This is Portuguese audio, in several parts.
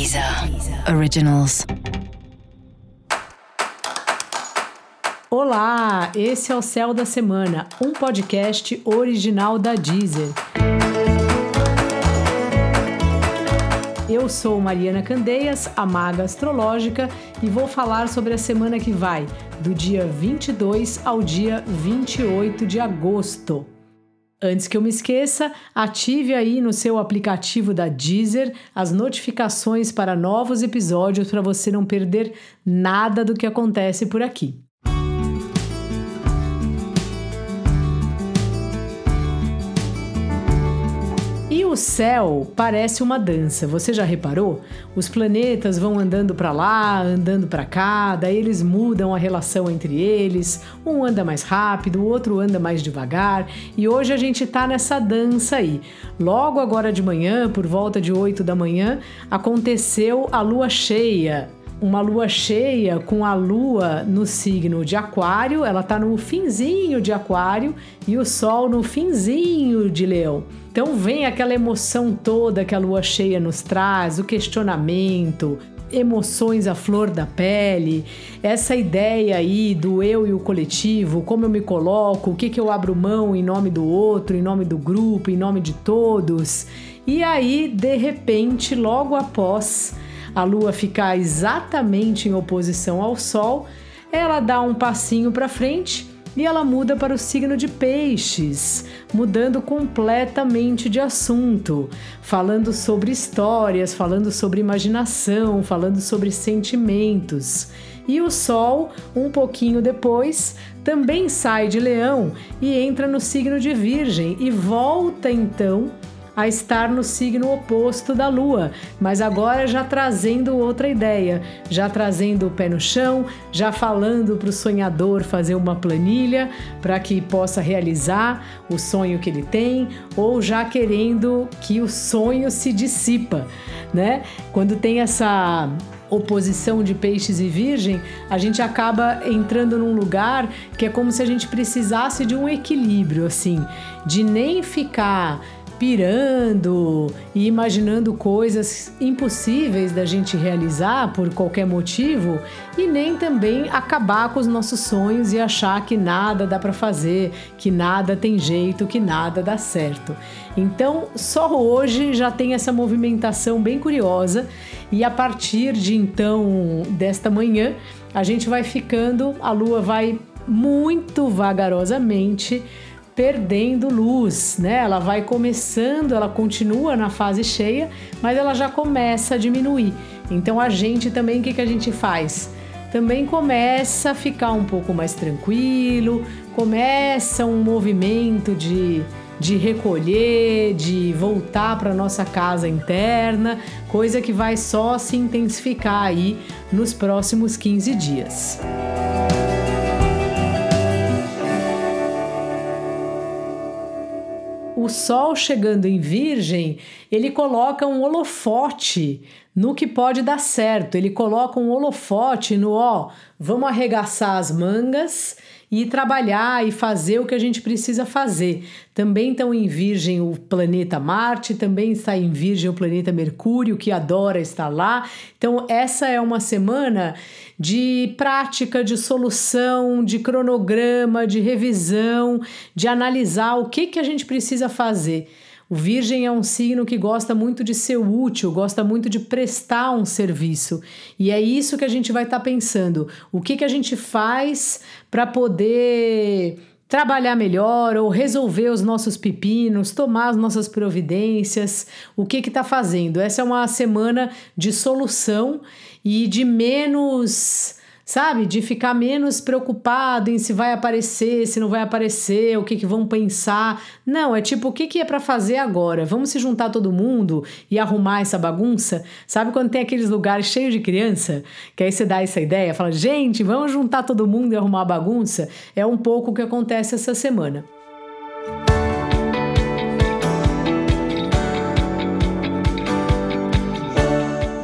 Deezer Originals. Olá, esse é o Céu da Semana, um podcast original da Deezer. Eu sou Mariana Candeias, a maga astrológica, e vou falar sobre a semana que vai, do dia 22 ao dia 28 de agosto. Antes que eu me esqueça, ative aí no seu aplicativo da Deezer as notificações para novos episódios para você não perder nada do que acontece por aqui. O céu parece uma dança, você já reparou? Os planetas vão andando para lá, andando para cá, daí eles mudam a relação entre eles. Um anda mais rápido, o outro anda mais devagar, e hoje a gente tá nessa dança aí. Logo agora de manhã, por volta de 8 da manhã, aconteceu a lua cheia uma lua cheia com a lua no signo de Aquário, ela está no finzinho de Aquário e o sol no finzinho de Leão. Então vem aquela emoção toda que a lua cheia nos traz, o questionamento, emoções à flor da pele, essa ideia aí do eu e o coletivo, como eu me coloco, o que, que eu abro mão em nome do outro, em nome do grupo, em nome de todos. E aí, de repente, logo após a Lua ficar exatamente em oposição ao Sol, ela dá um passinho para frente e ela muda para o signo de Peixes, mudando completamente de assunto, falando sobre histórias, falando sobre imaginação, falando sobre sentimentos. E o Sol, um pouquinho depois, também sai de Leão e entra no signo de Virgem e volta então a estar no signo oposto da Lua, mas agora já trazendo outra ideia, já trazendo o pé no chão, já falando para o sonhador fazer uma planilha para que possa realizar o sonho que ele tem, ou já querendo que o sonho se dissipa, né? Quando tem essa oposição de peixes e virgem, a gente acaba entrando num lugar que é como se a gente precisasse de um equilíbrio, assim, de nem ficar pirando e imaginando coisas impossíveis da gente realizar por qualquer motivo e nem também acabar com os nossos sonhos e achar que nada dá para fazer, que nada tem jeito, que nada dá certo. Então, só hoje já tem essa movimentação bem curiosa e a partir de então desta manhã, a gente vai ficando, a lua vai muito vagarosamente perdendo luz, né? Ela vai começando, ela continua na fase cheia, mas ela já começa a diminuir. Então a gente também, o que, que a gente faz? Também começa a ficar um pouco mais tranquilo, começa um movimento de, de recolher, de voltar para nossa casa interna, coisa que vai só se intensificar aí nos próximos 15 dias. O Sol chegando em Virgem, ele coloca um holofote no que pode dar certo. Ele coloca um holofote no ó, vamos arregaçar as mangas e trabalhar e fazer o que a gente precisa fazer. Também estão em Virgem o planeta Marte, também está em Virgem o planeta Mercúrio, que adora estar lá. Então, essa é uma semana de prática, de solução, de cronograma, de revisão, de analisar o que, que a gente precisa fazer. O Virgem é um signo que gosta muito de ser útil, gosta muito de prestar um serviço. E é isso que a gente vai estar tá pensando. O que, que a gente faz para poder trabalhar melhor ou resolver os nossos pepinos, tomar as nossas providências, o que está fazendo. Essa é uma semana de solução e de menos sabe? De ficar menos preocupado em se vai aparecer, se não vai aparecer, o que, que vão pensar. Não, é tipo, o que, que é para fazer agora? Vamos se juntar todo mundo e arrumar essa bagunça? Sabe quando tem aqueles lugares cheios de criança? Que aí você dá essa ideia, fala, gente, vamos juntar todo mundo e arrumar a bagunça? É um pouco o que acontece essa semana.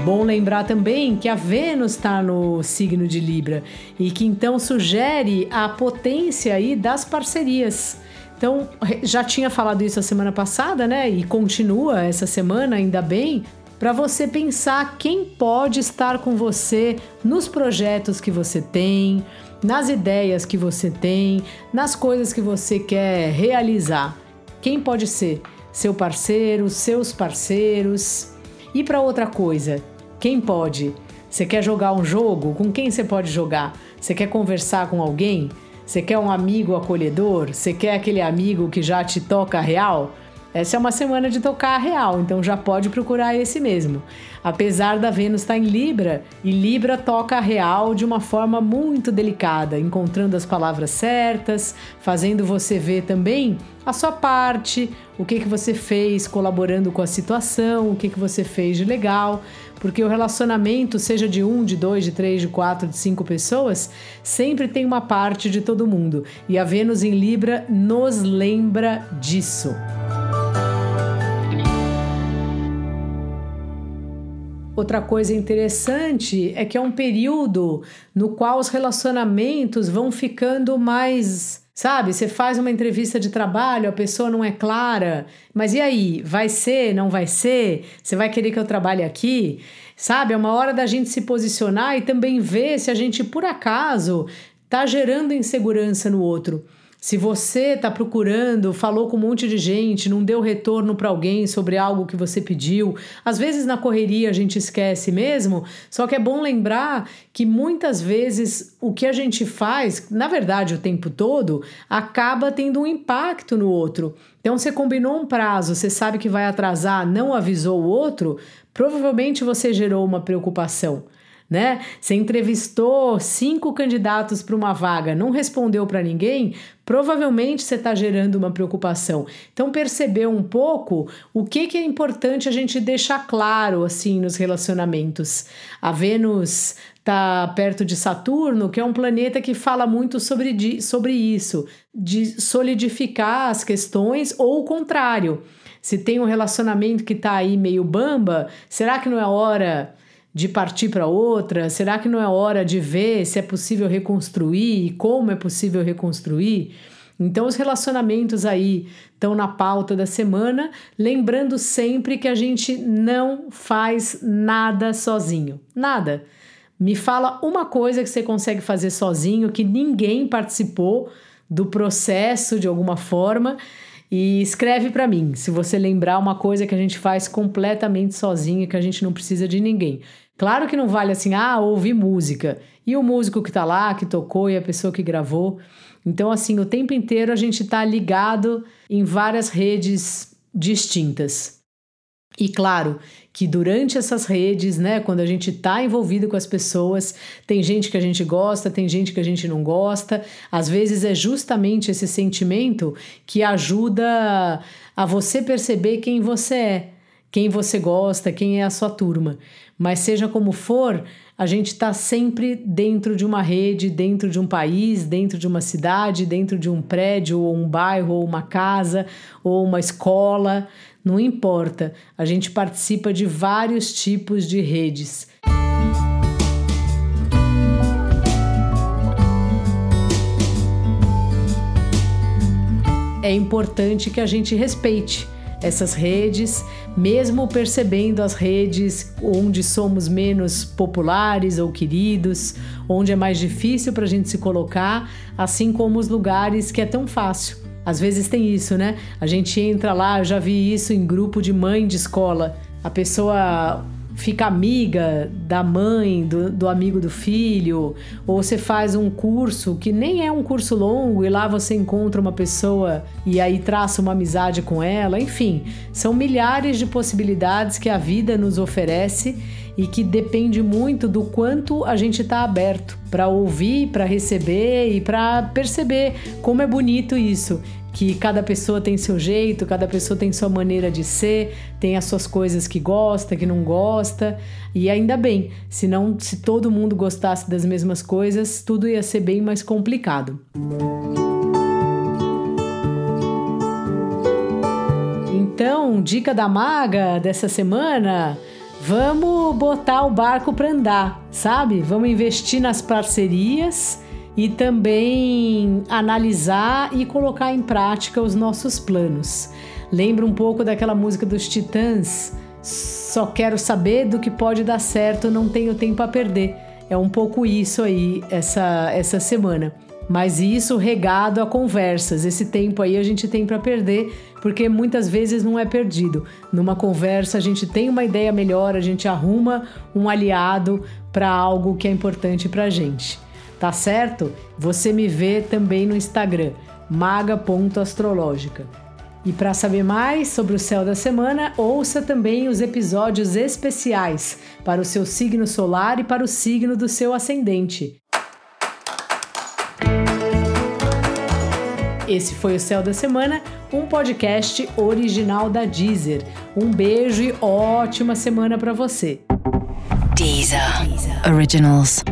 Bom lembrar também que a Vênus está no signo de Libra e que então sugere a potência aí das parcerias. Então, já tinha falado isso a semana passada, né? E continua essa semana, ainda bem, para você pensar quem pode estar com você nos projetos que você tem, nas ideias que você tem, nas coisas que você quer realizar. Quem pode ser? Seu parceiro, seus parceiros. E para outra coisa, quem pode? Você quer jogar um jogo? Com quem você pode jogar? Você quer conversar com alguém? Você quer um amigo acolhedor? Você quer aquele amigo que já te toca real? Essa é uma semana de tocar real, então já pode procurar esse mesmo. Apesar da Vênus estar em Libra, e Libra toca real de uma forma muito delicada, encontrando as palavras certas, fazendo você ver também a sua parte, o que, que você fez colaborando com a situação, o que, que você fez de legal, porque o relacionamento, seja de um, de dois, de três, de quatro, de cinco pessoas, sempre tem uma parte de todo mundo. E a Vênus em Libra nos lembra disso. Outra coisa interessante é que é um período no qual os relacionamentos vão ficando mais. Sabe, você faz uma entrevista de trabalho, a pessoa não é clara, mas e aí? Vai ser, não vai ser? Você vai querer que eu trabalhe aqui? Sabe, é uma hora da gente se posicionar e também ver se a gente, por acaso, está gerando insegurança no outro. Se você está procurando, falou com um monte de gente, não deu retorno para alguém sobre algo que você pediu, às vezes na correria a gente esquece mesmo, só que é bom lembrar que muitas vezes o que a gente faz, na verdade o tempo todo, acaba tendo um impacto no outro. Então você combinou um prazo, você sabe que vai atrasar, não avisou o outro, provavelmente você gerou uma preocupação né? Você entrevistou cinco candidatos para uma vaga, não respondeu para ninguém, provavelmente você está gerando uma preocupação. Então, perceber um pouco o que, que é importante a gente deixar claro assim nos relacionamentos. A Vênus está perto de Saturno, que é um planeta que fala muito sobre, sobre isso, de solidificar as questões ou o contrário. Se tem um relacionamento que está aí meio bamba, será que não é hora de partir para outra? Será que não é hora de ver se é possível reconstruir e como é possível reconstruir? Então, os relacionamentos aí estão na pauta da semana, lembrando sempre que a gente não faz nada sozinho. Nada. Me fala uma coisa que você consegue fazer sozinho, que ninguém participou do processo de alguma forma e escreve para mim, se você lembrar uma coisa que a gente faz completamente sozinho, que a gente não precisa de ninguém. Claro que não vale assim, ah, ouvir música. E o músico que tá lá, que tocou, e a pessoa que gravou. Então, assim, o tempo inteiro a gente tá ligado em várias redes distintas. E claro que durante essas redes, né, quando a gente está envolvido com as pessoas, tem gente que a gente gosta, tem gente que a gente não gosta. Às vezes é justamente esse sentimento que ajuda a você perceber quem você é, quem você gosta, quem é a sua turma. Mas seja como for, a gente está sempre dentro de uma rede, dentro de um país, dentro de uma cidade, dentro de um prédio, ou um bairro, ou uma casa, ou uma escola, não importa. A gente participa de vários tipos de redes. É importante que a gente respeite essas redes, mesmo percebendo as redes onde somos menos populares ou queridos, onde é mais difícil para a gente se colocar, assim como os lugares que é tão fácil. Às vezes tem isso, né? A gente entra lá, eu já vi isso em grupo de mãe de escola. A pessoa fica amiga da mãe, do, do, amigo do filho, ou você faz um curso que nem é um curso longo e lá você encontra uma pessoa e aí traça uma amizade com ela, enfim, são milhares de possibilidades que a vida nos oferece e que depende muito do quanto a gente está aberto para ouvir, para receber e para perceber como é bonito isso que cada pessoa tem seu jeito, cada pessoa tem sua maneira de ser, tem as suas coisas que gosta, que não gosta, e ainda bem, senão se todo mundo gostasse das mesmas coisas, tudo ia ser bem mais complicado. Então, dica da maga dessa semana, vamos botar o barco para andar, sabe? Vamos investir nas parcerias e também analisar e colocar em prática os nossos planos. Lembra um pouco daquela música dos Titãs, só quero saber do que pode dar certo, não tenho tempo a perder. É um pouco isso aí essa, essa semana. Mas isso regado a conversas. Esse tempo aí a gente tem para perder, porque muitas vezes não é perdido. Numa conversa a gente tem uma ideia melhor, a gente arruma um aliado para algo que é importante para gente. Tá certo? Você me vê também no Instagram, maga.astrológica. E para saber mais sobre o céu da semana, ouça também os episódios especiais para o seu signo solar e para o signo do seu ascendente. Esse foi o Céu da Semana, um podcast original da Deezer. Um beijo e ótima semana para você. Deezer. Deezer. Originals.